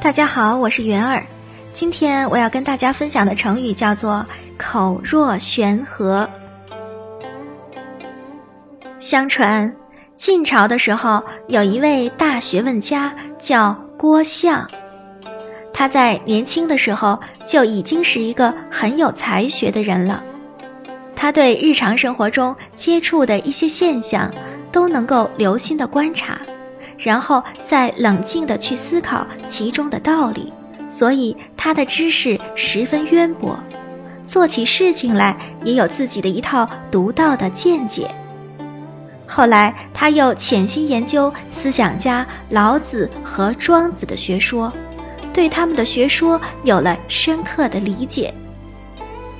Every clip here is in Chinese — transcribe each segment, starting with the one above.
大家好，我是云儿。今天我要跟大家分享的成语叫做“口若悬河”。相传，晋朝的时候有一位大学问家叫郭象，他在年轻的时候就已经是一个很有才学的人了。他对日常生活中接触的一些现象都能够留心的观察，然后再冷静的去思考其中的道理，所以他的知识十分渊博，做起事情来也有自己的一套独到的见解。后来，他又潜心研究思想家老子和庄子的学说，对他们的学说有了深刻的理解。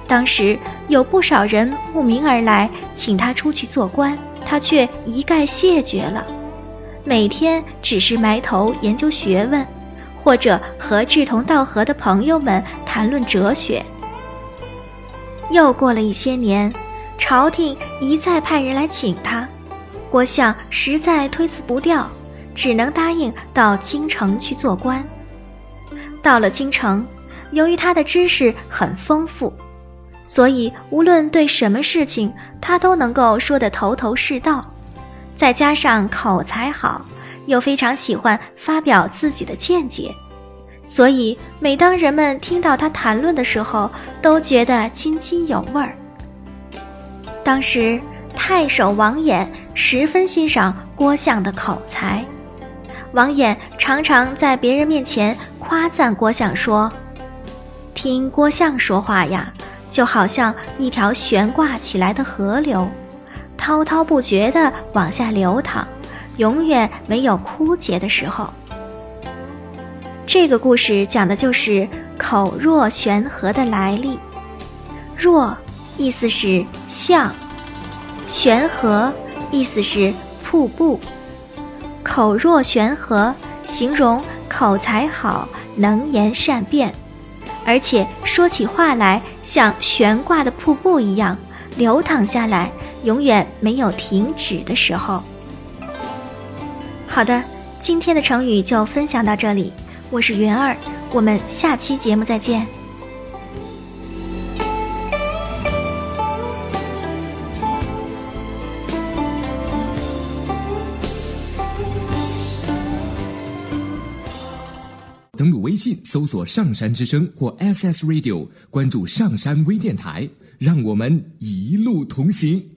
当时有不少人慕名而来，请他出去做官，他却一概谢绝了。每天只是埋头研究学问，或者和志同道合的朋友们谈论哲学。又过了一些年，朝廷一再派人来请他。郭象实在推辞不掉，只能答应到京城去做官。到了京城，由于他的知识很丰富，所以无论对什么事情，他都能够说得头头是道。再加上口才好，又非常喜欢发表自己的见解，所以每当人们听到他谈论的时候，都觉得津津有味儿。当时。太守王衍十分欣赏郭象的口才，王衍常常在别人面前夸赞郭象说：“听郭象说话呀，就好像一条悬挂起来的河流，滔滔不绝地往下流淌，永远没有枯竭的时候。”这个故事讲的就是“口若悬河”的来历，“若”意思是像。悬河，意思是瀑布。口若悬河，形容口才好，能言善辩，而且说起话来像悬挂的瀑布一样流淌下来，永远没有停止的时候。好的，今天的成语就分享到这里，我是云儿，我们下期节目再见。登录微信搜索“上山之声”或 SS Radio，关注上山微电台，让我们一路同行。